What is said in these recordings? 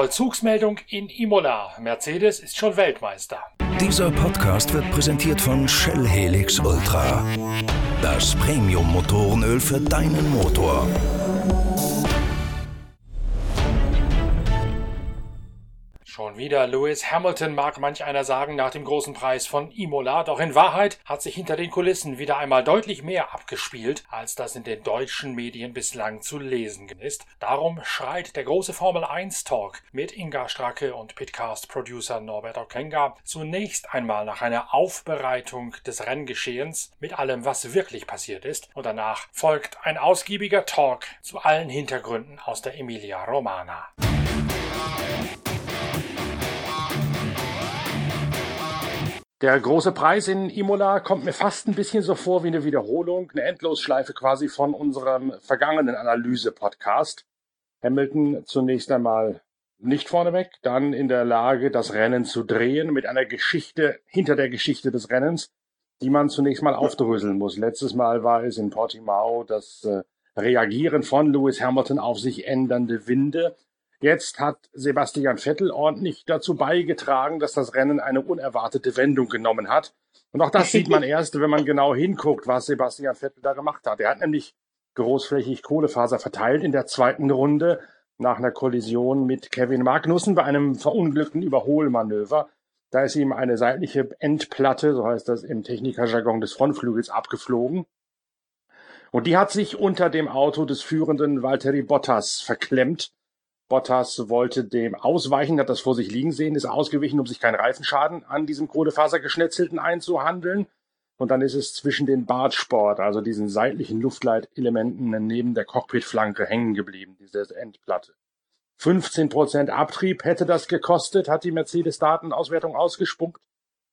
Vollzugsmeldung in Imola. Mercedes ist schon Weltmeister. Dieser Podcast wird präsentiert von Shell Helix Ultra. Das Premium-Motorenöl für deinen Motor. Schon wieder Lewis Hamilton mag manch einer sagen nach dem großen Preis von Imola, doch in Wahrheit hat sich hinter den Kulissen wieder einmal deutlich mehr abgespielt, als das in den deutschen Medien bislang zu lesen ist. Darum schreit der große Formel 1 Talk mit Inga Stracke und Pitcast-Producer Norbert Okenga zunächst einmal nach einer Aufbereitung des Renngeschehens mit allem, was wirklich passiert ist, und danach folgt ein ausgiebiger Talk zu allen Hintergründen aus der Emilia Romana. Der große Preis in Imola kommt mir fast ein bisschen so vor wie eine Wiederholung, eine Endlosschleife quasi von unserem vergangenen Analyse-Podcast. Hamilton zunächst einmal nicht vorneweg, dann in der Lage, das Rennen zu drehen mit einer Geschichte hinter der Geschichte des Rennens, die man zunächst mal aufdröseln muss. Letztes Mal war es in Portimao das äh, Reagieren von Lewis Hamilton auf sich ändernde Winde, Jetzt hat Sebastian Vettel ordentlich dazu beigetragen, dass das Rennen eine unerwartete Wendung genommen hat. Und auch das sieht man erst, wenn man genau hinguckt, was Sebastian Vettel da gemacht hat. Er hat nämlich großflächig Kohlefaser verteilt in der zweiten Runde nach einer Kollision mit Kevin Magnussen bei einem verunglückten Überholmanöver. Da ist ihm eine seitliche Endplatte, so heißt das im Technikerjargon des Frontflügels, abgeflogen. Und die hat sich unter dem Auto des führenden Valtteri Bottas verklemmt. Bottas wollte dem ausweichen, hat das vor sich liegen sehen, ist ausgewichen, um sich keinen Reifenschaden an diesem Kohlefasergeschnetzelten einzuhandeln. Und dann ist es zwischen den Bartsport, also diesen seitlichen Luftleitelementen neben der Cockpitflanke hängen geblieben, diese Endplatte. 15 Prozent Abtrieb hätte das gekostet, hat die Mercedes-Datenauswertung ausgespuckt.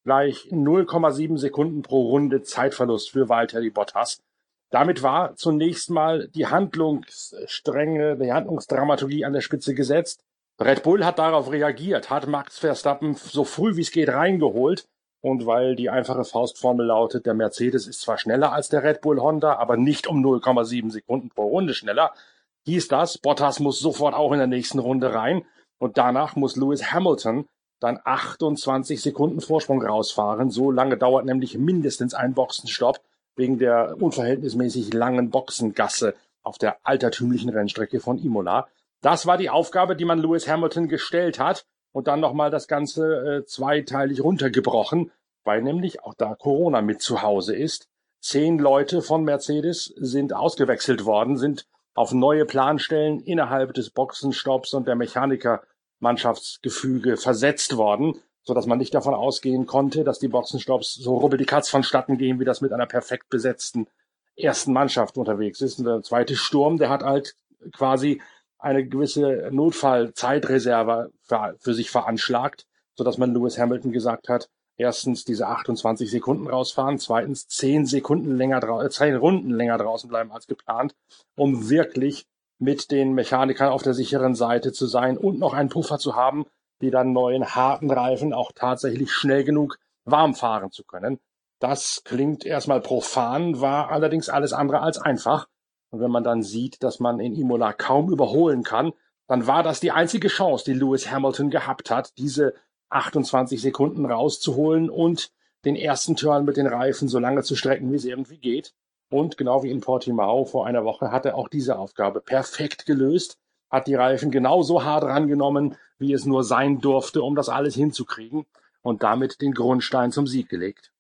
Gleich 0,7 Sekunden pro Runde Zeitverlust für Valtteri Bottas. Damit war zunächst mal die Handlungsstrenge, die Handlungsdramaturgie an der Spitze gesetzt. Red Bull hat darauf reagiert, hat Max Verstappen so früh wie es geht reingeholt. Und weil die einfache Faustformel lautet, der Mercedes ist zwar schneller als der Red Bull Honda, aber nicht um 0,7 Sekunden pro Runde schneller, hieß das, Bottas muss sofort auch in der nächsten Runde rein. Und danach muss Lewis Hamilton dann 28 Sekunden Vorsprung rausfahren. So lange dauert nämlich mindestens ein Boxenstopp wegen der unverhältnismäßig langen Boxengasse auf der altertümlichen Rennstrecke von Imola. Das war die Aufgabe, die man Lewis Hamilton gestellt hat und dann nochmal das Ganze äh, zweiteilig runtergebrochen, weil nämlich auch da Corona mit zu Hause ist. Zehn Leute von Mercedes sind ausgewechselt worden, sind auf neue Planstellen innerhalb des Boxenstopps und der Mechanikermannschaftsgefüge versetzt worden so dass man nicht davon ausgehen konnte, dass die Boxenstopps so rubbeldigatz vonstatten gehen, wie das mit einer perfekt besetzten ersten Mannschaft unterwegs ist. Und der zweite Sturm, der hat halt quasi eine gewisse Notfallzeitreserve für, für sich veranschlagt, so dass man Lewis Hamilton gesagt hat, erstens diese 28 Sekunden rausfahren, zweitens zehn Sekunden länger draußen, äh, zehn Runden länger draußen bleiben als geplant, um wirklich mit den Mechanikern auf der sicheren Seite zu sein und noch einen Puffer zu haben, die dann neuen harten Reifen auch tatsächlich schnell genug warm fahren zu können. Das klingt erstmal profan, war allerdings alles andere als einfach. Und wenn man dann sieht, dass man in Imola kaum überholen kann, dann war das die einzige Chance, die Lewis Hamilton gehabt hat, diese 28 Sekunden rauszuholen und den ersten Turn mit den Reifen so lange zu strecken, wie es irgendwie geht. Und genau wie in Portimao vor einer Woche hat er auch diese Aufgabe perfekt gelöst hat die Reifen genauso hart rangenommen, wie es nur sein durfte, um das alles hinzukriegen und damit den Grundstein zum Sieg gelegt.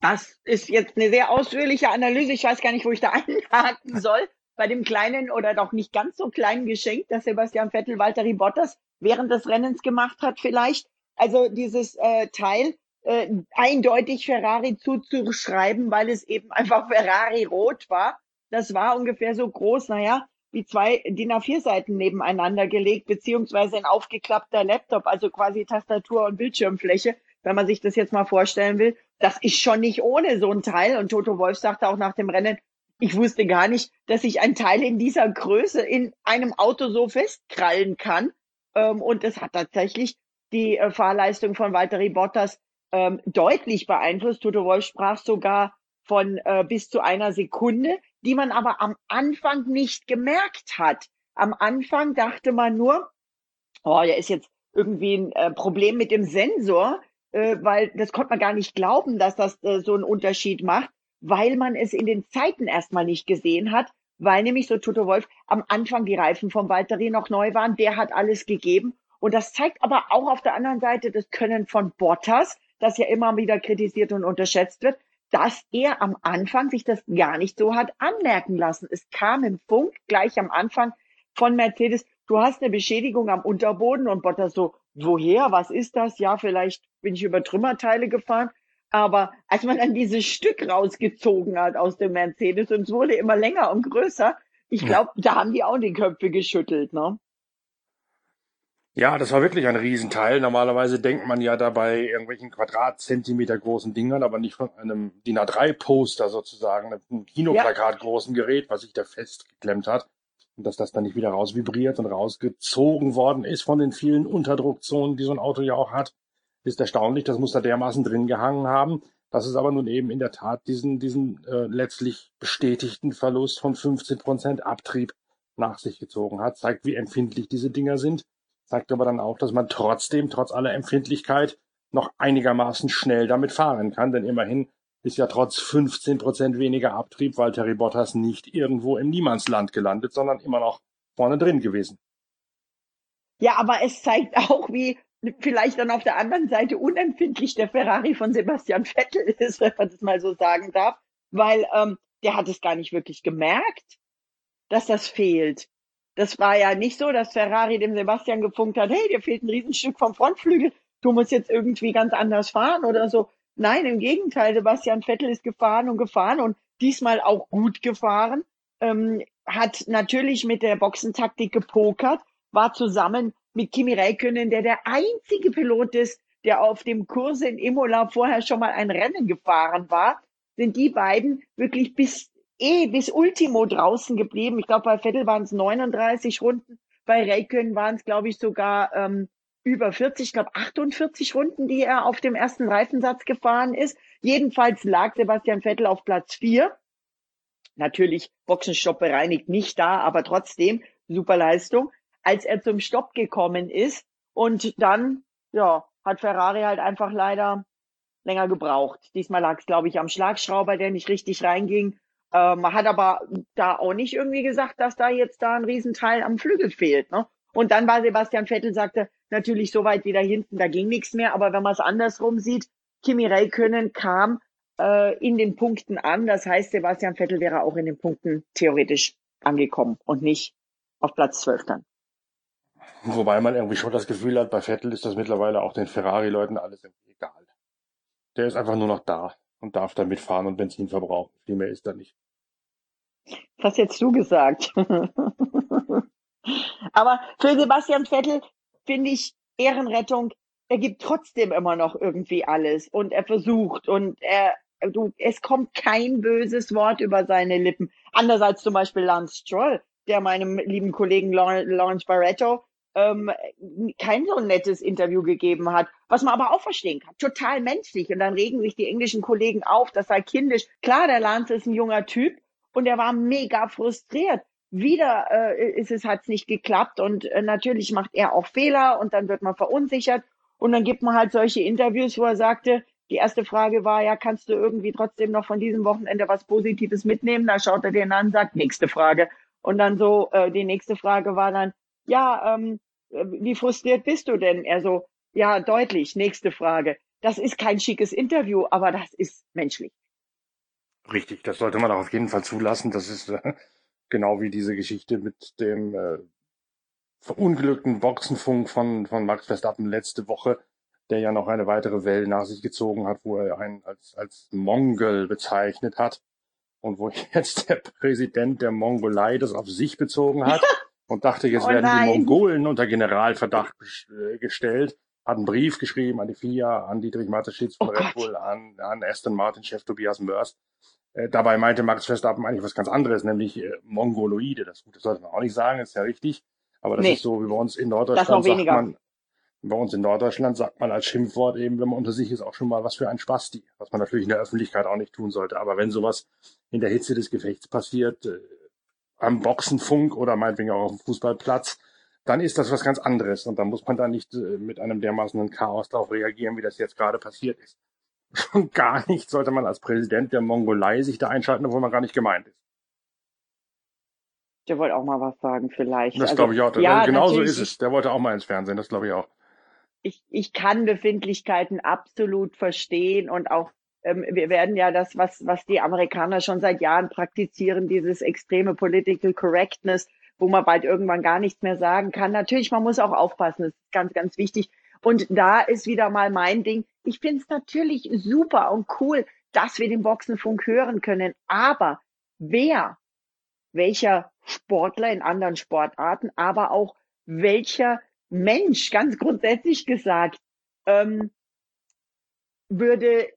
Das ist jetzt eine sehr ausführliche Analyse. Ich weiß gar nicht, wo ich da einhaken soll. Bei dem kleinen oder doch nicht ganz so kleinen Geschenk, das Sebastian Vettel Valtteri Bottas während des Rennens gemacht hat, vielleicht. Also dieses äh, Teil äh, eindeutig Ferrari zuzuschreiben, weil es eben einfach Ferrari rot war. Das war ungefähr so groß, naja, wie zwei DIN A4-Seiten nebeneinander gelegt, beziehungsweise ein aufgeklappter Laptop, also quasi Tastatur und Bildschirmfläche, wenn man sich das jetzt mal vorstellen will. Das ist schon nicht ohne so ein Teil. Und Toto Wolf sagte auch nach dem Rennen, ich wusste gar nicht, dass ich ein Teil in dieser Größe in einem Auto so festkrallen kann. Ähm, und es hat tatsächlich die äh, Fahrleistung von Valtteri Bottas ähm, deutlich beeinflusst. Toto Wolf sprach sogar von äh, bis zu einer Sekunde die man aber am Anfang nicht gemerkt hat. am Anfang dachte man nur, oh, der ist jetzt irgendwie ein äh, Problem mit dem Sensor, äh, weil das konnte man gar nicht glauben, dass das äh, so einen Unterschied macht, weil man es in den Zeiten erstmal nicht gesehen hat, weil nämlich so Toto Wolf am Anfang die Reifen vom Valtteri noch neu waren, der hat alles gegeben. Und das zeigt aber auch auf der anderen Seite das Können von Bottas, das ja immer wieder kritisiert und unterschätzt wird, dass er am Anfang sich das gar nicht so hat anmerken lassen. Es kam im Funk gleich am Anfang von Mercedes, du hast eine Beschädigung am Unterboden und Bottas so, woher, was ist das? Ja, vielleicht bin ich über Trümmerteile gefahren. Aber als man dann dieses Stück rausgezogen hat aus dem Mercedes und es wurde immer länger und größer, ich glaube, da haben die auch die Köpfe geschüttelt, ne? Ja, das war wirklich ein Riesenteil. Normalerweise denkt man ja dabei irgendwelchen Quadratzentimeter großen Dingern, aber nicht von einem DIN A3-Poster sozusagen, einem Kinoplakat großen Gerät, was sich da festgeklemmt hat. Und dass das dann nicht wieder rausvibriert und rausgezogen worden ist von den vielen Unterdruckzonen, die so ein Auto ja auch hat, ist erstaunlich. Das muss da dermaßen drin gehangen haben. Das ist aber nun eben in der Tat diesen, diesen äh, letztlich bestätigten Verlust von 15 Prozent Abtrieb nach sich gezogen hat. Zeigt, wie empfindlich diese Dinger sind zeigt aber dann auch, dass man trotzdem, trotz aller Empfindlichkeit, noch einigermaßen schnell damit fahren kann, denn immerhin ist ja trotz 15 Prozent weniger Abtrieb Valtteri Bottas nicht irgendwo im Niemandsland gelandet, sondern immer noch vorne drin gewesen. Ja, aber es zeigt auch, wie vielleicht dann auf der anderen Seite unempfindlich der Ferrari von Sebastian Vettel ist, wenn man das mal so sagen darf, weil ähm, der hat es gar nicht wirklich gemerkt, dass das fehlt. Das war ja nicht so, dass Ferrari dem Sebastian gefunkt hat, hey, dir fehlt ein Riesenstück vom Frontflügel, du musst jetzt irgendwie ganz anders fahren oder so. Nein, im Gegenteil, Sebastian Vettel ist gefahren und gefahren und diesmal auch gut gefahren, ähm, hat natürlich mit der Boxentaktik gepokert, war zusammen mit Kimi Räikkönen, der der einzige Pilot ist, der auf dem Kurs in Imola vorher schon mal ein Rennen gefahren war, sind die beiden wirklich bis eh bis Ultimo draußen geblieben. Ich glaube, bei Vettel waren es 39 Runden, bei Räikkönen waren es, glaube ich, sogar ähm, über 40, ich glaube 48 Runden, die er auf dem ersten Reifensatz gefahren ist. Jedenfalls lag Sebastian Vettel auf Platz 4. Natürlich Boxenstopp bereinigt nicht da, aber trotzdem super Leistung. Als er zum Stopp gekommen ist und dann, ja, hat Ferrari halt einfach leider länger gebraucht. Diesmal lag es, glaube ich, am Schlagschrauber, der nicht richtig reinging. Äh, man hat aber da auch nicht irgendwie gesagt, dass da jetzt da ein Riesenteil am Flügel fehlt. Ne? Und dann war Sebastian Vettel, sagte, natürlich so weit wieder hinten, da ging nichts mehr. Aber wenn man es andersrum sieht, Kimi Räikkönen kam äh, in den Punkten an. Das heißt, Sebastian Vettel wäre auch in den Punkten theoretisch angekommen und nicht auf Platz 12 dann. Wobei man irgendwie schon das Gefühl hat, bei Vettel ist das mittlerweile auch den Ferrari-Leuten alles egal. Der ist einfach nur noch da und darf damit fahren und Benzin verbrauchen. Viel mehr ist da nicht. Was jetzt du gesagt? Aber für Sebastian Vettel finde ich Ehrenrettung. Er gibt trotzdem immer noch irgendwie alles und er versucht und er, du, es kommt kein böses Wort über seine Lippen. Anders als zum Beispiel Lance Stroll, der meinem lieben Kollegen Lawrence Barretto ähm, kein so nettes Interview gegeben hat, was man aber auch verstehen kann. Total menschlich. Und dann regen sich die englischen Kollegen auf, das sei kindisch. Klar, der Lance ist ein junger Typ und er war mega frustriert. Wieder äh, ist es hat's nicht geklappt und äh, natürlich macht er auch Fehler und dann wird man verunsichert und dann gibt man halt solche Interviews, wo er sagte, die erste Frage war, ja, kannst du irgendwie trotzdem noch von diesem Wochenende was Positives mitnehmen? Da schaut er den an, sagt, nächste Frage. Und dann so, äh, die nächste Frage war dann, ja, ähm, äh, wie frustriert bist du denn? Er so, ja, deutlich, nächste Frage. Das ist kein schickes Interview, aber das ist menschlich. Richtig, das sollte man auch auf jeden Fall zulassen. Das ist äh, genau wie diese Geschichte mit dem äh, verunglückten Boxenfunk von, von Max Verstappen letzte Woche, der ja noch eine weitere Welle nach sich gezogen hat, wo er einen als, als Mongol bezeichnet hat und wo jetzt der Präsident der Mongolei das auf sich bezogen hat. und dachte, jetzt oh werden die Mongolen unter Generalverdacht äh, gestellt. Hat einen Brief geschrieben an die FIA, an Dietrich Mateschitz von oh Red Bull, an, an Aston Martin Chef Tobias Mörs. Äh, dabei meinte Max Verstappen eigentlich was ganz anderes, nämlich äh, Mongoloide. Das, das sollte man auch nicht sagen, ist ja richtig. Aber das nee, ist so, wie bei uns in Norddeutschland sagt man, bei uns in Norddeutschland sagt man als Schimpfwort eben, wenn man unter sich ist, auch schon mal was für ein Spasti. Was man natürlich in der Öffentlichkeit auch nicht tun sollte. Aber wenn sowas in der Hitze des Gefechts passiert, äh, am Boxenfunk oder meinetwegen auch auf dem Fußballplatz, dann ist das was ganz anderes und dann muss man da nicht äh, mit einem dermaßen Chaoslauf reagieren, wie das jetzt gerade passiert ist. Schon gar nicht sollte man als Präsident der Mongolei sich da einschalten, obwohl man gar nicht gemeint ist. Der wollte auch mal was sagen, vielleicht. Das also, glaube ich auch. Ja, genau so ist es. Der wollte auch mal ins Fernsehen, das glaube ich auch. Ich, ich kann Befindlichkeiten absolut verstehen und auch ähm, wir werden ja das, was, was die Amerikaner schon seit Jahren praktizieren, dieses extreme Political Correctness, wo man bald irgendwann gar nichts mehr sagen kann. Natürlich, man muss auch aufpassen, das ist ganz, ganz wichtig. Und da ist wieder mal mein Ding. Ich finde es natürlich super und cool, dass wir den Boxenfunk hören können. Aber wer, welcher Sportler in anderen Sportarten, aber auch welcher Mensch, ganz grundsätzlich gesagt, ähm, würde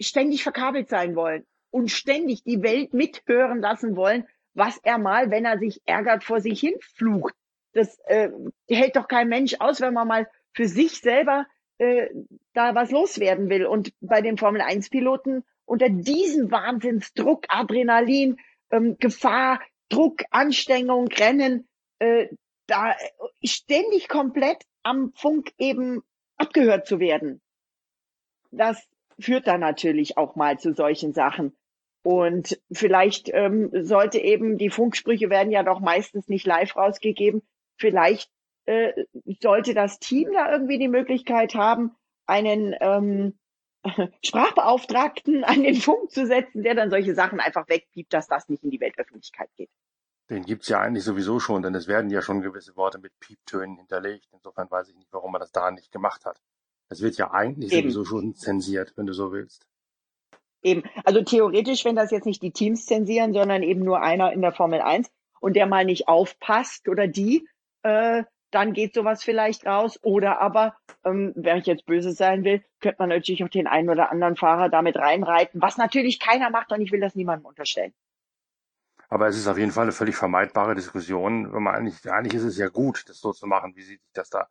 ständig verkabelt sein wollen und ständig die Welt mithören lassen wollen, was er mal, wenn er sich ärgert, vor sich hin flucht. Das äh, hält doch kein Mensch aus, wenn man mal für sich selber äh, da was loswerden will. Und bei den Formel 1 Piloten unter diesem Wahnsinnsdruck, Adrenalin, ähm, Gefahr, Druck, Anstrengung, Rennen, äh, da ständig komplett am Funk eben abgehört zu werden. Das führt dann natürlich auch mal zu solchen Sachen. Und vielleicht ähm, sollte eben, die Funksprüche werden ja doch meistens nicht live rausgegeben, vielleicht äh, sollte das Team da irgendwie die Möglichkeit haben, einen ähm, Sprachbeauftragten an den Funk zu setzen, der dann solche Sachen einfach wegpiept, dass das nicht in die Weltöffentlichkeit geht. Den gibt's ja eigentlich sowieso schon, denn es werden ja schon gewisse Worte mit Pieptönen hinterlegt. Insofern weiß ich nicht, warum man das da nicht gemacht hat. Das wird ja eigentlich Eben. sowieso schon zensiert, wenn du so willst. Eben. Also theoretisch, wenn das jetzt nicht die Teams zensieren, sondern eben nur einer in der Formel 1 und der mal nicht aufpasst oder die, äh, dann geht sowas vielleicht raus. Oder aber, ähm, wenn ich jetzt böse sein will, könnte man natürlich auch den einen oder anderen Fahrer damit reinreiten, was natürlich keiner macht und ich will das niemandem unterstellen. Aber es ist auf jeden Fall eine völlig vermeidbare Diskussion. Wenn man eigentlich, eigentlich ist es ja gut, das so zu machen, wie sie sich das da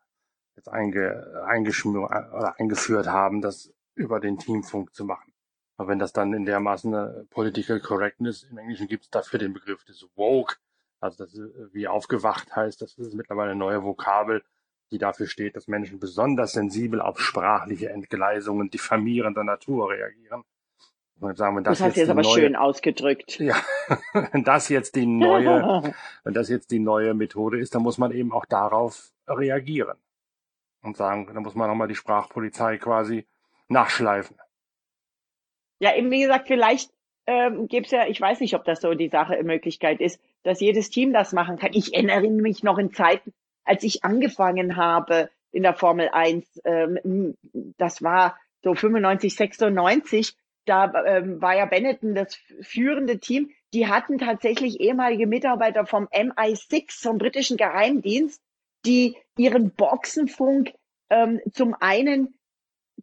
jetzt einge, eingeschmür, oder eingeführt haben, das über den Teamfunk zu machen. Aber wenn das dann in dermaßen eine Political Correctness, im Englischen gibt es dafür den Begriff des Woke, also das wie aufgewacht heißt, das ist mittlerweile eine neue Vokabel, die dafür steht, dass Menschen besonders sensibel auf sprachliche Entgleisungen diffamierender Natur reagieren. Und sagen, wenn das, das hast jetzt, jetzt aber neue, schön ausgedrückt. Ja, wenn das jetzt die neue, wenn das jetzt die neue Methode ist, dann muss man eben auch darauf reagieren und sagen, da muss man nochmal die Sprachpolizei quasi nachschleifen. Ja, eben wie gesagt, vielleicht ähm, gibt es ja, ich weiß nicht, ob das so die Sache Möglichkeit ist, dass jedes Team das machen kann. Ich erinnere mich noch in Zeiten, als ich angefangen habe in der Formel 1, ähm, das war so 95, 96, da ähm, war ja Benetton das führende Team. Die hatten tatsächlich ehemalige Mitarbeiter vom MI6, vom britischen Geheimdienst, die ihren Boxenfunk ähm, zum einen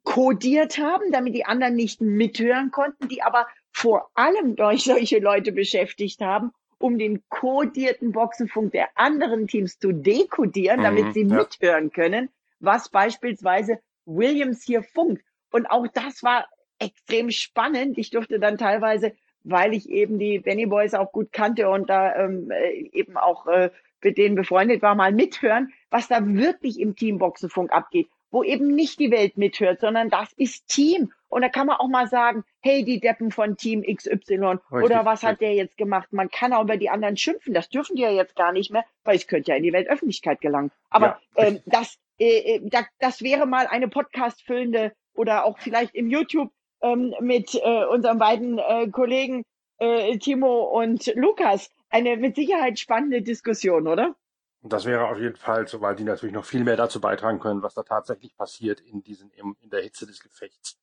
kodiert haben, damit die anderen nicht mithören konnten, die aber vor allem durch solche Leute beschäftigt haben, um den kodierten Boxenfunk der anderen Teams zu dekodieren, mhm, damit sie ja. mithören können, was beispielsweise Williams hier funkt. Und auch das war extrem spannend. Ich durfte dann teilweise, weil ich eben die Benny Boys auch gut kannte und da ähm, äh, eben auch äh, mit denen befreundet war, mal mithören, was da wirklich im Teamboxenfunk abgeht, wo eben nicht die Welt mithört, sondern das ist Team. Und da kann man auch mal sagen, hey, die Deppen von Team XY richtig, oder was hat der jetzt gemacht? Man kann auch über die anderen schimpfen. Das dürfen die ja jetzt gar nicht mehr, weil es könnte ja in die Weltöffentlichkeit gelangen. Aber ja, ähm, das, äh, äh das wäre mal eine Podcast-füllende oder auch vielleicht im YouTube ähm, mit äh, unseren beiden äh, Kollegen äh, Timo und Lukas eine mit Sicherheit spannende Diskussion, oder? Das wäre auf jeden Fall, so, weil die natürlich noch viel mehr dazu beitragen können, was da tatsächlich passiert in diesen, in der Hitze des Gefechts.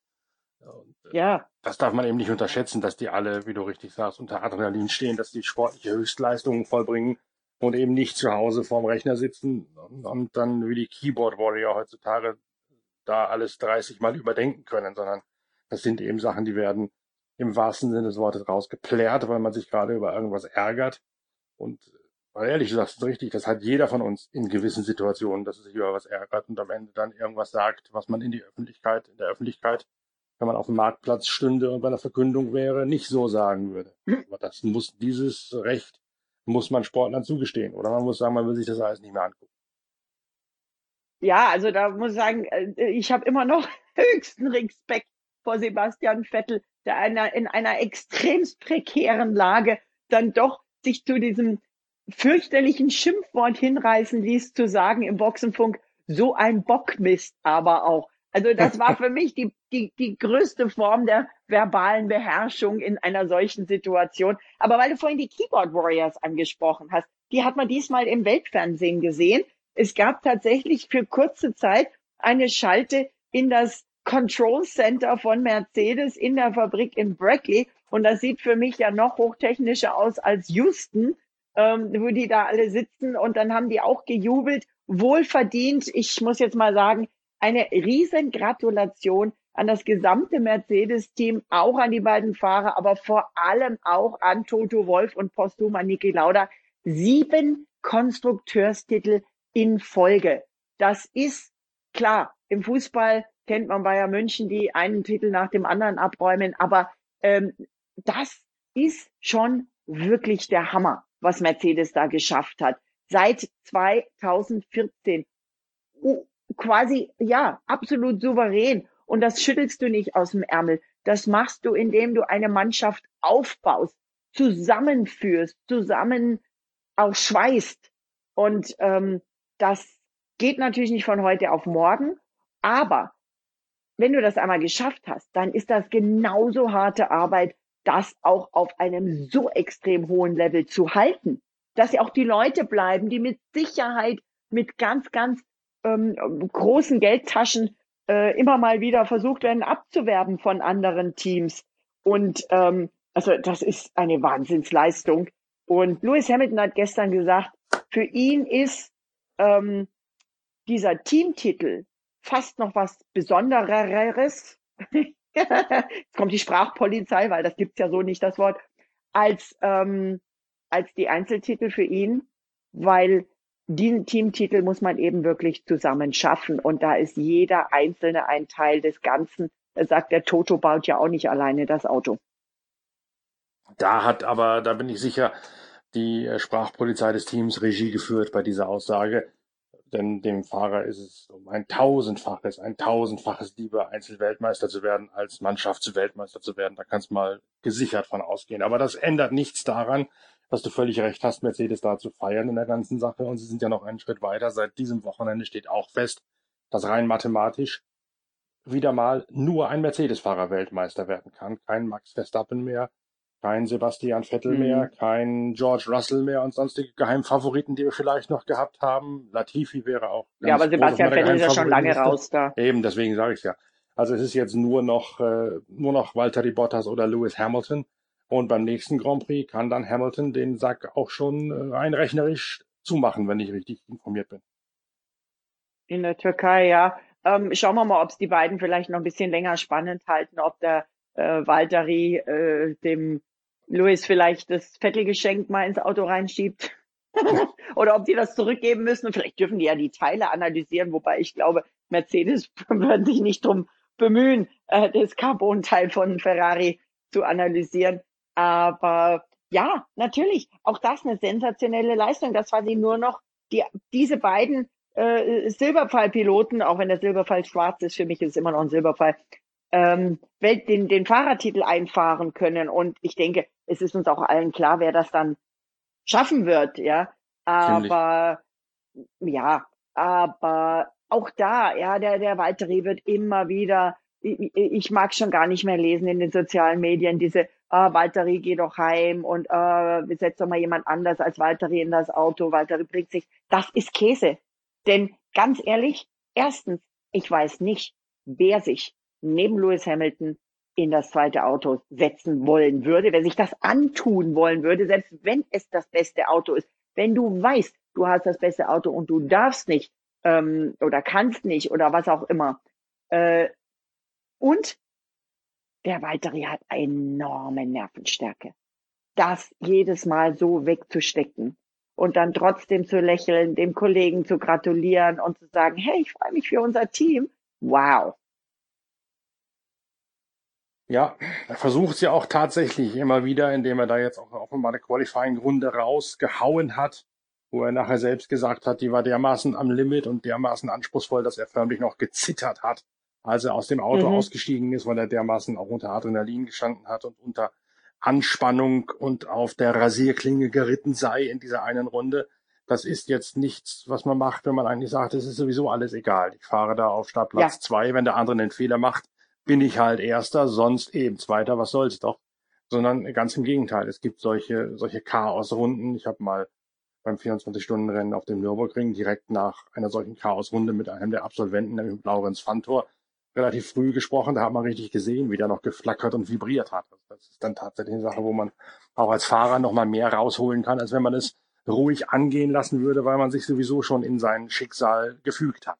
Und, äh, ja. Das darf man eben nicht unterschätzen, dass die alle, wie du richtig sagst, unter Adrenalin stehen, dass die sportliche Höchstleistungen vollbringen und eben nicht zu Hause vorm Rechner sitzen und, und dann wie die Keyboard Warrior heutzutage da alles 30 Mal überdenken können, sondern das sind eben Sachen, die werden im wahrsten Sinne des Wortes rausgeplärt, weil man sich gerade über irgendwas ärgert. Und weil ehrlich gesagt, ist richtig, das hat jeder von uns in gewissen Situationen, dass er sich über was ärgert und am Ende dann irgendwas sagt, was man in die Öffentlichkeit, in der Öffentlichkeit, wenn man auf dem Marktplatz stünde und bei einer Verkündung wäre, nicht so sagen würde. Aber das muss dieses Recht muss man Sportlern zugestehen. Oder man muss sagen, man will sich das alles nicht mehr angucken. Ja, also da muss ich sagen, äh, ich habe immer noch höchsten Respekt vor Sebastian Vettel, der einer, in einer extremst prekären Lage dann doch sich zu diesem fürchterlichen Schimpfwort hinreißen ließ, zu sagen im Boxenfunk, so ein Bockmist aber auch. Also das war für mich die, die, die größte Form der verbalen Beherrschung in einer solchen Situation. Aber weil du vorhin die Keyboard Warriors angesprochen hast, die hat man diesmal im Weltfernsehen gesehen. Es gab tatsächlich für kurze Zeit eine Schalte in das Control Center von Mercedes in der Fabrik in Brackley. Und das sieht für mich ja noch hochtechnischer aus als Houston, ähm, wo die da alle sitzen. Und dann haben die auch gejubelt. Wohlverdient. Ich muss jetzt mal sagen, eine riesen Gratulation an das gesamte Mercedes-Team, auch an die beiden Fahrer, aber vor allem auch an Toto Wolf und posthum an Niki Lauda. Sieben Konstrukteurstitel in Folge. Das ist klar. Im Fußball kennt man Bayern München, die einen Titel nach dem anderen abräumen, aber ähm, das ist schon wirklich der Hammer, was Mercedes da geschafft hat. Seit 2014 quasi, ja, absolut souverän. Und das schüttelst du nicht aus dem Ärmel. Das machst du, indem du eine Mannschaft aufbaust, zusammenführst, zusammen auch schweißt. Und ähm, das geht natürlich nicht von heute auf morgen. Aber wenn du das einmal geschafft hast, dann ist das genauso harte Arbeit, das auch auf einem so extrem hohen Level zu halten. Dass ja auch die Leute bleiben, die mit Sicherheit mit ganz, ganz ähm, großen Geldtaschen äh, immer mal wieder versucht werden abzuwerben von anderen Teams. Und ähm, also das ist eine Wahnsinnsleistung. Und Lewis Hamilton hat gestern gesagt, für ihn ist ähm, dieser Teamtitel fast noch was Besondereres. Jetzt kommt die Sprachpolizei, weil das gibt's ja so nicht, das Wort, als, ähm, als die Einzeltitel für ihn, weil diesen Teamtitel muss man eben wirklich zusammen schaffen. Und da ist jeder Einzelne ein Teil des Ganzen. Er sagt, der Toto baut ja auch nicht alleine das Auto. Da hat aber, da bin ich sicher, die äh, Sprachpolizei des Teams Regie geführt bei dieser Aussage. Denn dem Fahrer ist es um ein tausendfaches, ein tausendfaches lieber Einzelweltmeister zu werden, als Mannschaft zu Weltmeister zu werden. Da kannst du mal gesichert von ausgehen. Aber das ändert nichts daran, dass du völlig recht hast, Mercedes da zu feiern in der ganzen Sache. Und sie sind ja noch einen Schritt weiter. Seit diesem Wochenende steht auch fest, dass rein mathematisch wieder mal nur ein Mercedes-Fahrer Weltmeister werden kann. Kein Max Verstappen mehr, kein Sebastian Vettel mhm. mehr, kein George Russell mehr und sonstige Geheimfavoriten, die wir vielleicht noch gehabt haben. Latifi wäre auch. Ja, aber Sebastian Vettel ist ja schon lange raus da. Eben, deswegen sage ich ja. Also es ist jetzt nur noch äh, nur noch Walter Bottas oder Lewis Hamilton. Und beim nächsten Grand Prix kann dann Hamilton den Sack auch schon äh, rein rechnerisch zumachen, wenn ich richtig informiert bin. In der Türkei, ja. Ähm, schauen wir mal, ob es die beiden vielleicht noch ein bisschen länger spannend halten, ob der äh, Valtteri äh, dem Luis vielleicht das Vettelgeschenk mal ins Auto reinschiebt. Oder ob die das zurückgeben müssen. Vielleicht dürfen die ja die Teile analysieren, wobei ich glaube, Mercedes würden sich nicht drum bemühen, äh, das Carbon-Teil von Ferrari zu analysieren. Aber ja, natürlich, auch das eine sensationelle Leistung. Das war sie nur noch, die, diese beiden äh, Silberpfeil-Piloten, auch wenn der Silberpfeil schwarz ist, für mich ist es immer noch ein Silberpfeil, ähm, den, den Fahrertitel einfahren können. Und ich denke, es ist uns auch allen klar, wer das dann schaffen wird, ja. Aber Ziemlich. ja, aber auch da, ja, der, der Walteri wird immer wieder, ich, ich mag schon gar nicht mehr lesen in den sozialen Medien, diese ah, Walteri, geh doch heim und äh, setz doch mal jemand anders als Walteri in das Auto, Walteri bringt sich. Das ist Käse. Denn ganz ehrlich, erstens, ich weiß nicht, wer sich neben Lewis Hamilton in das zweite Auto setzen wollen würde, wer sich das antun wollen würde, selbst wenn es das beste Auto ist. Wenn du weißt, du hast das beste Auto und du darfst nicht ähm, oder kannst nicht oder was auch immer. Äh, und der Walteri hat enorme Nervenstärke. Das jedes Mal so wegzustecken und dann trotzdem zu lächeln, dem Kollegen zu gratulieren und zu sagen, hey, ich freue mich für unser Team. Wow. Ja, er versucht es ja auch tatsächlich immer wieder, indem er da jetzt auch offenbar eine Qualifying-Runde rausgehauen hat, wo er nachher selbst gesagt hat, die war dermaßen am Limit und dermaßen anspruchsvoll, dass er förmlich noch gezittert hat, als er aus dem Auto mhm. ausgestiegen ist, weil er dermaßen auch unter Adrenalin gestanden hat und unter Anspannung und auf der Rasierklinge geritten sei in dieser einen Runde. Das ist jetzt nichts, was man macht, wenn man eigentlich sagt, es ist sowieso alles egal. Ich fahre da auf Startplatz ja. zwei, wenn der andere einen Fehler macht, bin ich halt Erster, sonst eben Zweiter, was soll's doch. Sondern ganz im Gegenteil, es gibt solche, solche Chaosrunden. Ich habe mal beim 24-Stunden-Rennen auf dem Nürburgring direkt nach einer solchen Chaosrunde mit einem der Absolventen, nämlich mit Laurenz Fantor, relativ früh gesprochen. Da hat man richtig gesehen, wie der noch geflackert und vibriert hat. Also das ist dann tatsächlich eine Sache, wo man auch als Fahrer noch mal mehr rausholen kann, als wenn man es ruhig angehen lassen würde, weil man sich sowieso schon in sein Schicksal gefügt hat.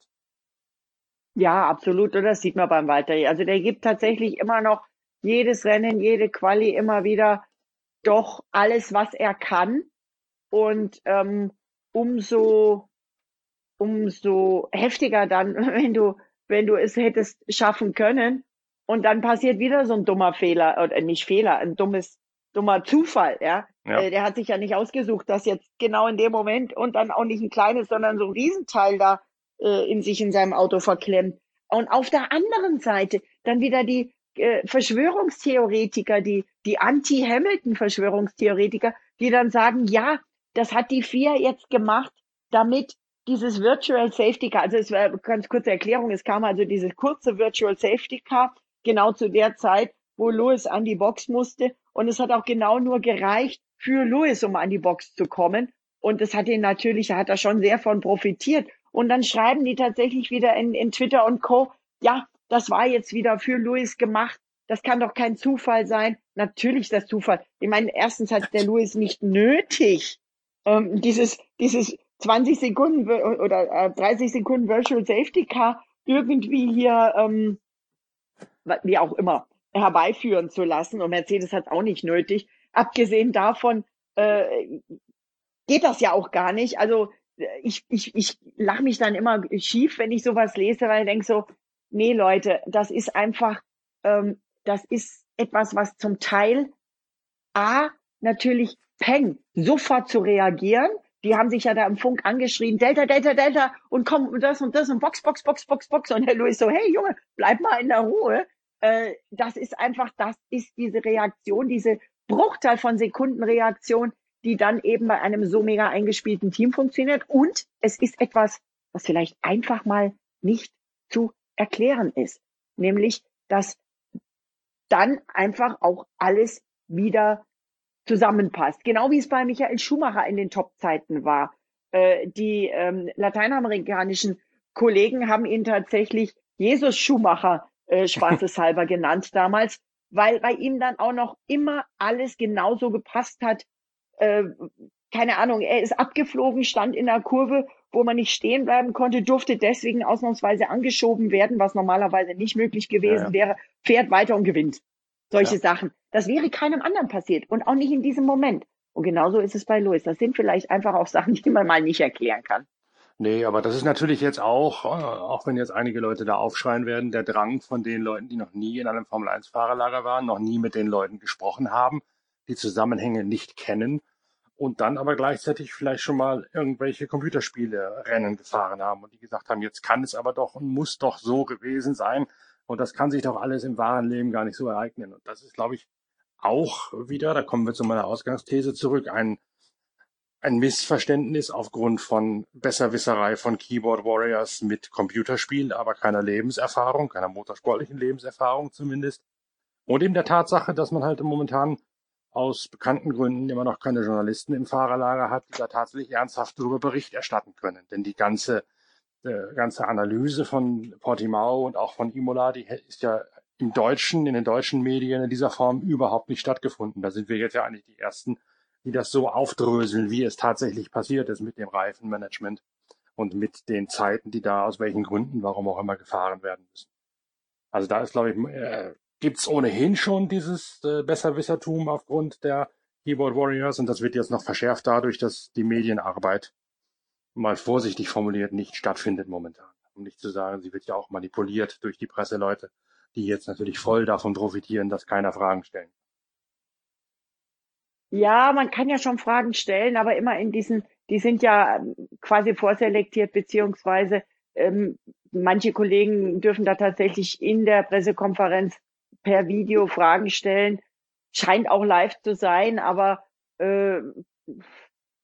Ja, absolut. Und das sieht man beim Walter. Also der gibt tatsächlich immer noch jedes Rennen, jede Quali immer wieder doch alles, was er kann. Und ähm, umso, umso heftiger dann, wenn du, wenn du es hättest schaffen können. Und dann passiert wieder so ein dummer Fehler, oder nicht Fehler, ein dummes, dummer Zufall, ja. ja. Äh, der hat sich ja nicht ausgesucht, dass jetzt genau in dem Moment und dann auch nicht ein kleines, sondern so ein Riesenteil da äh, in sich in seinem Auto verklemmt. Und auf der anderen Seite dann wieder die äh, Verschwörungstheoretiker, die, die Anti-Hamilton-Verschwörungstheoretiker, die dann sagen, ja, das hat die FIA jetzt gemacht, damit dieses Virtual Safety Car, also es war ganz kurze Erklärung, es kam also dieses kurze Virtual Safety Car genau zu der Zeit, wo Lewis an die Box musste. Und es hat auch genau nur gereicht für Lewis, um an die Box zu kommen. Und das hat ihn natürlich, da hat er schon sehr von profitiert und dann schreiben die tatsächlich wieder in, in Twitter und Co. Ja, das war jetzt wieder für Louis gemacht. Das kann doch kein Zufall sein. Natürlich ist das Zufall. Ich meine, erstens hat der Louis nicht nötig, ähm, dieses, dieses 20 Sekunden oder äh, 30 Sekunden Virtual Safety Car irgendwie hier, ähm, wie auch immer, herbeiführen zu lassen. Und Mercedes hat es auch nicht nötig. Abgesehen davon äh, geht das ja auch gar nicht. Also ich, ich, ich lache mich dann immer schief, wenn ich sowas lese, weil ich denke so, nee Leute, das ist einfach, ähm, das ist etwas, was zum Teil A, natürlich Peng, sofort zu reagieren. Die haben sich ja da im Funk angeschrien, Delta, Delta, Delta, und komm, und das und das und Box, Box, Box, Box, Box. Und Herr Louis so, hey Junge, bleib mal in der Ruhe. Äh, das ist einfach, das ist diese Reaktion, diese Bruchteil von Sekundenreaktion, die dann eben bei einem so mega eingespielten Team funktioniert. Und es ist etwas, was vielleicht einfach mal nicht zu erklären ist. Nämlich, dass dann einfach auch alles wieder zusammenpasst. Genau wie es bei Michael Schumacher in den Top-Zeiten war. Äh, die ähm, lateinamerikanischen Kollegen haben ihn tatsächlich Jesus Schumacher äh, spaßeshalber genannt damals, weil bei ihm dann auch noch immer alles genauso gepasst hat, äh, keine Ahnung, er ist abgeflogen, stand in der Kurve, wo man nicht stehen bleiben konnte, durfte deswegen ausnahmsweise angeschoben werden, was normalerweise nicht möglich gewesen ja, ja. wäre, fährt weiter und gewinnt. Solche ja. Sachen. Das wäre keinem anderen passiert und auch nicht in diesem Moment. Und genauso ist es bei Louis. Das sind vielleicht einfach auch Sachen, die man mal nicht erklären kann. Nee, aber das ist natürlich jetzt auch, äh, auch wenn jetzt einige Leute da aufschreien werden, der Drang von den Leuten, die noch nie in einem Formel-1-Fahrerlager waren, noch nie mit den Leuten gesprochen haben, die Zusammenhänge nicht kennen und dann aber gleichzeitig vielleicht schon mal irgendwelche Computerspiele Rennen gefahren haben und die gesagt haben, jetzt kann es aber doch und muss doch so gewesen sein und das kann sich doch alles im wahren Leben gar nicht so ereignen. Und das ist, glaube ich, auch wieder, da kommen wir zu meiner Ausgangsthese zurück, ein, ein Missverständnis aufgrund von Besserwisserei von Keyboard Warriors mit Computerspielen, aber keiner Lebenserfahrung, keiner motorsportlichen Lebenserfahrung zumindest. Und eben der Tatsache, dass man halt momentan aus bekannten Gründen immer noch keine Journalisten im Fahrerlager hat, die da tatsächlich ernsthaft darüber Bericht erstatten können. Denn die ganze, äh, ganze Analyse von Portimao und auch von Imola, die ist ja im Deutschen, in den deutschen Medien in dieser Form überhaupt nicht stattgefunden. Da sind wir jetzt ja eigentlich die Ersten, die das so aufdröseln, wie es tatsächlich passiert ist mit dem Reifenmanagement und mit den Zeiten, die da aus welchen Gründen, warum auch immer gefahren werden müssen. Also da ist, glaube ich, äh, gibt's ohnehin schon dieses äh, Besserwissertum aufgrund der Keyboard Warriors und das wird jetzt noch verschärft dadurch, dass die Medienarbeit mal vorsichtig formuliert nicht stattfindet momentan. Um nicht zu sagen, sie wird ja auch manipuliert durch die Presseleute die jetzt natürlich voll davon profitieren, dass keiner Fragen stellt. Ja, man kann ja schon Fragen stellen, aber immer in diesen, die sind ja ähm, quasi vorselektiert, beziehungsweise ähm, manche Kollegen dürfen da tatsächlich in der Pressekonferenz per Video Fragen stellen. Scheint auch live zu sein, aber äh,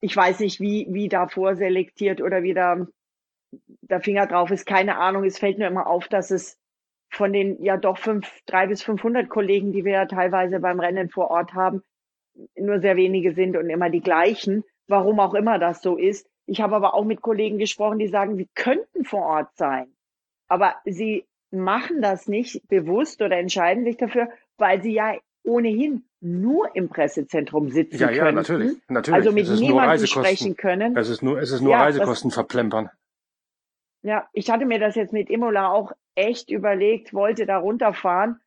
ich weiß nicht, wie, wie da vorselektiert oder wie da der Finger drauf ist. Keine Ahnung. Es fällt mir immer auf, dass es von den ja doch fünf, drei bis 500 Kollegen, die wir ja teilweise beim Rennen vor Ort haben, nur sehr wenige sind und immer die gleichen. Warum auch immer das so ist. Ich habe aber auch mit Kollegen gesprochen, die sagen, sie könnten vor Ort sein. Aber sie machen das nicht bewusst oder entscheiden sich dafür, weil sie ja ohnehin nur im Pressezentrum sitzen ja, ja, könnten. natürlich, natürlich. Also mit niemandem sprechen können. Es ist nur, es ist nur Ja, Reisekosten verplempern. Ja, ich hatte mir das jetzt mit Imola auch echt überlegt, wollte da runterfahren.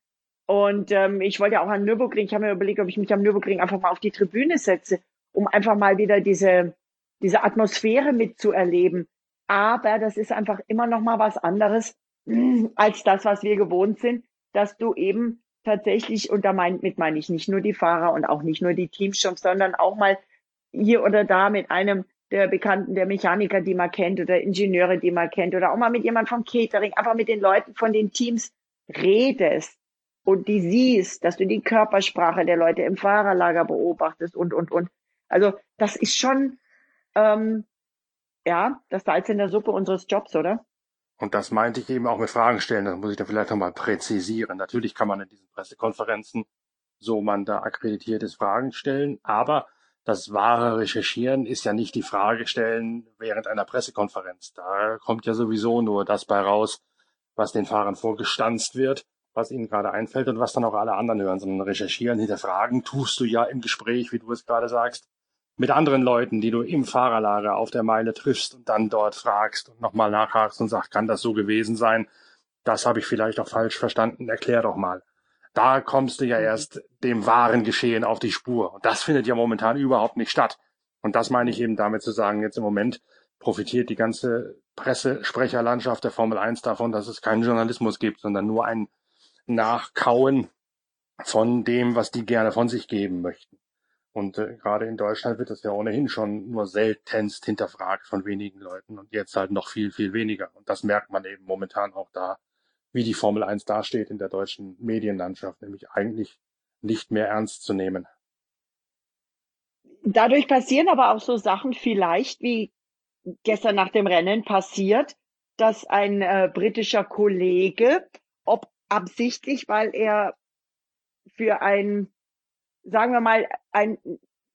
Und ähm, ich wollte auch an Nürburgring, ich habe mir überlegt, ob ich mich am Nürburgring einfach mal auf die Tribüne setze, um einfach mal wieder diese, diese Atmosphäre mitzuerleben. Aber das ist einfach immer noch mal was anderes als das, was wir gewohnt sind, dass du eben tatsächlich, und damit meine ich nicht nur die Fahrer und auch nicht nur die Teamshops, sondern auch mal hier oder da mit einem der Bekannten, der Mechaniker, die man kennt oder Ingenieure, die man kennt oder auch mal mit jemand vom Catering, einfach mit den Leuten von den Teams redest und die siehst, dass du die Körpersprache der Leute im Fahrerlager beobachtest und, und, und. Also das ist schon, ähm, ja, das Salz in der Suppe unseres Jobs, oder? Und das meinte ich eben auch mit Fragen stellen. Das muss ich dann vielleicht nochmal präzisieren. Natürlich kann man in diesen Pressekonferenzen, so man da akkreditiert ist, Fragen stellen. Aber das wahre Recherchieren ist ja nicht die Frage stellen während einer Pressekonferenz. Da kommt ja sowieso nur das bei raus, was den Fahrern vorgestanzt wird, was ihnen gerade einfällt und was dann auch alle anderen hören, sondern recherchieren, hinterfragen tust du ja im Gespräch, wie du es gerade sagst, mit anderen Leuten, die du im Fahrerlager auf der Meile triffst und dann dort fragst und nochmal nachhakst und sagst, kann das so gewesen sein? Das habe ich vielleicht auch falsch verstanden, erklär doch mal. Da kommst du ja erst dem wahren Geschehen auf die Spur. Und das findet ja momentan überhaupt nicht statt. Und das meine ich eben damit zu sagen, jetzt im Moment profitiert die ganze Pressesprecherlandschaft der Formel 1 davon, dass es keinen Journalismus gibt, sondern nur ein Nachkauen von dem, was die gerne von sich geben möchten. Und äh, gerade in Deutschland wird das ja ohnehin schon nur seltenst hinterfragt von wenigen Leuten und jetzt halt noch viel, viel weniger. Und das merkt man eben momentan auch da, wie die Formel 1 dasteht in der deutschen Medienlandschaft, nämlich eigentlich nicht mehr ernst zu nehmen. Dadurch passieren aber auch so Sachen vielleicht, wie gestern nach dem Rennen passiert, dass ein äh, britischer Kollege, ob absichtlich, weil er für ein, sagen wir mal, ein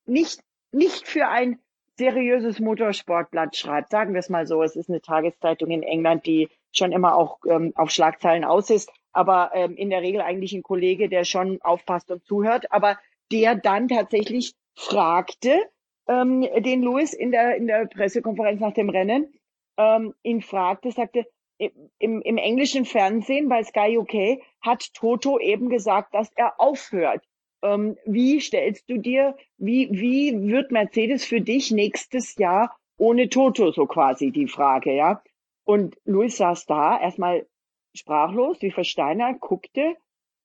nicht nicht für ein seriöses Motorsportblatt schreibt, sagen wir es mal so. Es ist eine Tageszeitung in England, die schon immer auch ähm, auf Schlagzeilen aus ist, aber ähm, in der Regel eigentlich ein Kollege, der schon aufpasst und zuhört, aber der dann tatsächlich fragte ähm, den Louis in der in der Pressekonferenz nach dem Rennen, ähm, ihn fragte, sagte, im, im englischen Fernsehen bei Sky UK hat Toto eben gesagt, dass er aufhört. Ähm, wie stellst du dir, wie, wie wird Mercedes für dich nächstes Jahr ohne Toto, so quasi die Frage, ja? Und Luis saß da, erstmal sprachlos, wie versteinert, guckte,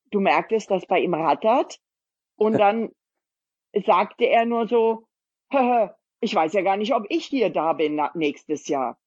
du merktest, dass bei ihm rattert, und dann sagte er nur so, ich weiß ja gar nicht, ob ich hier da bin nächstes Jahr.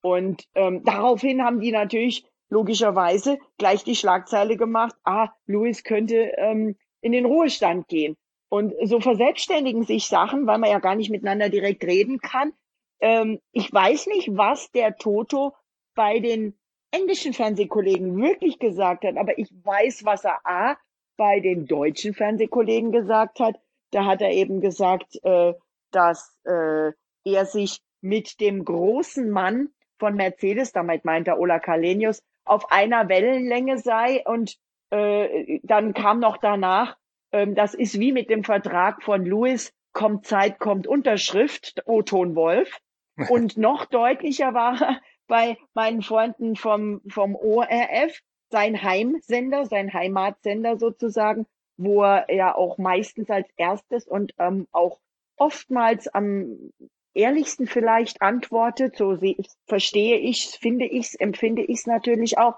Und ähm, daraufhin haben die natürlich logischerweise gleich die Schlagzeile gemacht, ah, Louis könnte ähm, in den Ruhestand gehen. Und so verselbstständigen sich Sachen, weil man ja gar nicht miteinander direkt reden kann. Ähm, ich weiß nicht, was der Toto bei den englischen Fernsehkollegen wirklich gesagt hat, aber ich weiß, was er A bei den deutschen Fernsehkollegen gesagt hat. Da hat er eben gesagt, äh, dass äh, er sich mit dem großen Mann von Mercedes, damit meint er Ola Kalenius, auf einer Wellenlänge sei. Und äh, dann kam noch danach, ähm, das ist wie mit dem Vertrag von Lewis, kommt Zeit, kommt Unterschrift, O-Ton Wolf. Und noch deutlicher war bei meinen Freunden vom, vom ORF, sein Heimsender, sein Heimatsender sozusagen, wo er ja auch meistens als erstes und ähm, auch oftmals am ehrlichsten vielleicht antwortet, so verstehe ich finde ich empfinde ich es natürlich auch.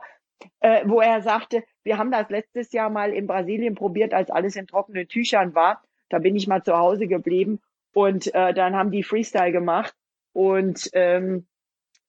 Äh, wo er sagte, wir haben das letztes Jahr mal in Brasilien probiert, als alles in trockenen Tüchern war. Da bin ich mal zu Hause geblieben und äh, dann haben die Freestyle gemacht und ähm,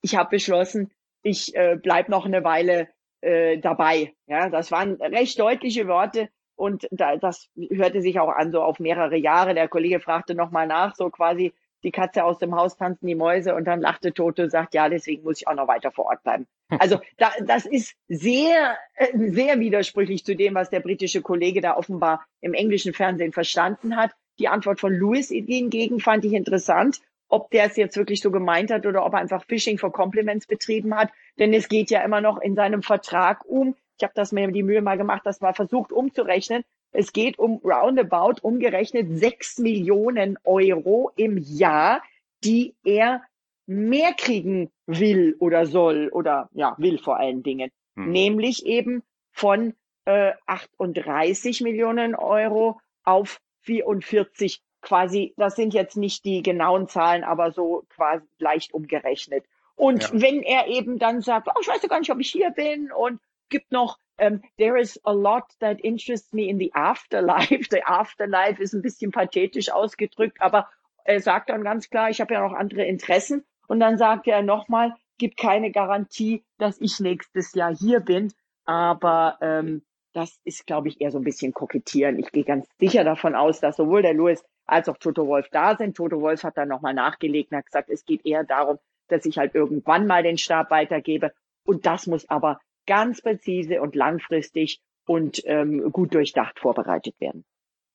ich habe beschlossen, ich äh, bleib noch eine Weile äh, dabei. Ja, das waren recht deutliche Worte und da, das hörte sich auch an so auf mehrere Jahre. Der Kollege fragte nochmal nach, so quasi die Katze aus dem Haus tanzen die Mäuse und dann lachte Toto und sagt, ja, deswegen muss ich auch noch weiter vor Ort bleiben. Also da, das ist sehr, äh, sehr widersprüchlich zu dem, was der britische Kollege da offenbar im englischen Fernsehen verstanden hat. Die Antwort von Lewis hingegen fand ich interessant ob der es jetzt wirklich so gemeint hat oder ob er einfach Phishing for Compliments betrieben hat. Denn es geht ja immer noch in seinem Vertrag um. Ich habe das mir die Mühe mal gemacht, das mal versucht umzurechnen. Es geht um roundabout umgerechnet sechs Millionen Euro im Jahr, die er mehr kriegen will oder soll oder ja, will vor allen Dingen. Hm. Nämlich eben von äh, 38 Millionen Euro auf 44 quasi, das sind jetzt nicht die genauen Zahlen, aber so quasi leicht umgerechnet. Und ja. wenn er eben dann sagt, oh, ich weiß ja gar nicht, ob ich hier bin und gibt noch, um, ähm, there is a lot that interests me in the afterlife. The afterlife ist ein bisschen pathetisch ausgedrückt, aber er sagt dann ganz klar, ich habe ja noch andere Interessen. Und dann sagt er nochmal, gibt keine Garantie, dass ich nächstes Jahr hier bin. Aber ähm, das ist, glaube ich, eher so ein bisschen kokettieren. Ich gehe ganz sicher davon aus, dass sowohl der Louis als auch Toto Wolf da sind. Toto Wolf hat dann nochmal nachgelegt und hat gesagt, es geht eher darum, dass ich halt irgendwann mal den Stab weitergebe. Und das muss aber ganz präzise und langfristig und ähm, gut durchdacht vorbereitet werden.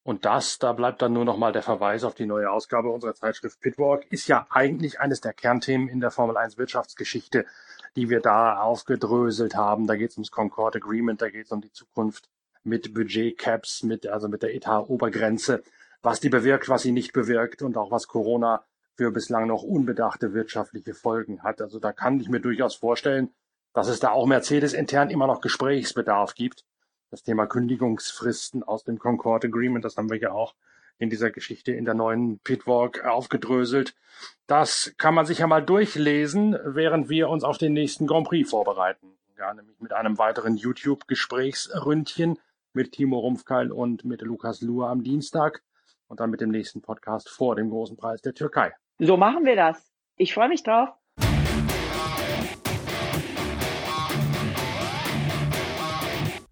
Und das, da bleibt dann nur noch mal der Verweis auf die neue Ausgabe unserer Zeitschrift Pitwalk, ist ja eigentlich eines der Kernthemen in der Formel 1 Wirtschaftsgeschichte, die wir da aufgedröselt haben. Da geht es ums Concord Agreement, da geht es um die Zukunft mit Budgetcaps, mit, also mit der Etat-Obergrenze was die bewirkt, was sie nicht bewirkt und auch was Corona für bislang noch unbedachte wirtschaftliche Folgen hat. Also da kann ich mir durchaus vorstellen, dass es da auch Mercedes intern immer noch Gesprächsbedarf gibt. Das Thema Kündigungsfristen aus dem Concord Agreement, das haben wir ja auch in dieser Geschichte in der neuen Pitwalk aufgedröselt. Das kann man sich ja mal durchlesen, während wir uns auf den nächsten Grand Prix vorbereiten. Ja, nämlich mit einem weiteren YouTube-Gesprächsründchen mit Timo Rumpfkeil und mit Lukas Luhr am Dienstag und dann mit dem nächsten Podcast vor dem großen Preis der Türkei. So machen wir das. Ich freue mich drauf.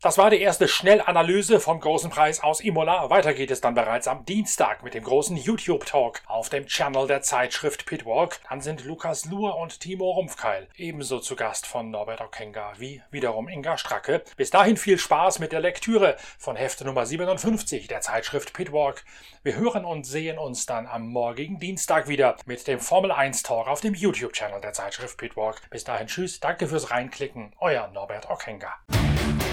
Das war die erste Schnellanalyse vom großen Preis aus Imola. Weiter geht es dann bereits am Dienstag mit dem großen YouTube-Talk auf dem Channel der Zeitschrift Pitwalk. Dann sind Lukas Luhr und Timo Rumpfkeil ebenso zu Gast von Norbert Okenga wie wiederum Inga Stracke. Bis dahin viel Spaß mit der Lektüre von Hefte Nummer 57 der Zeitschrift Pitwalk. Wir hören und sehen uns dann am morgigen Dienstag wieder mit dem Formel 1 Talk auf dem YouTube-Channel der Zeitschrift Pitwalk. Bis dahin tschüss, danke fürs Reinklicken, euer Norbert Okenga.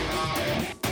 Yeah.